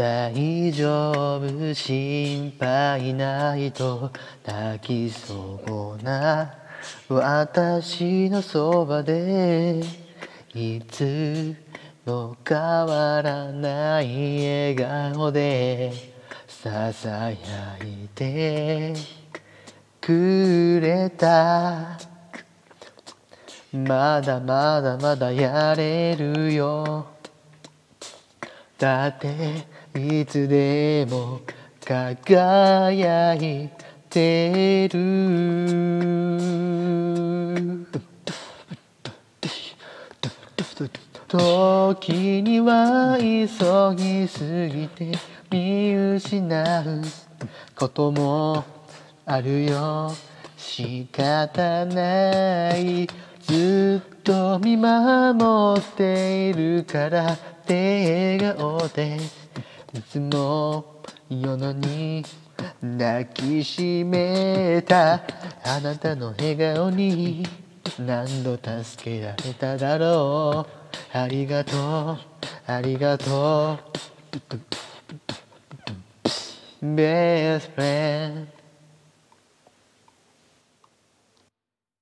大丈夫心配ないと泣きそうな私のそばでいつも変わらない笑顔でささやいてくれたまだまだまだやれるよだっていつでも輝いてる。時には急ぎすぎて見失うこともあるよ。仕方ない。ずっと見守っているからって笑顔でいつも夜のに抱きしめたあなたの笑顔に何度助けられただろう。ありがとうありがとう。Best friend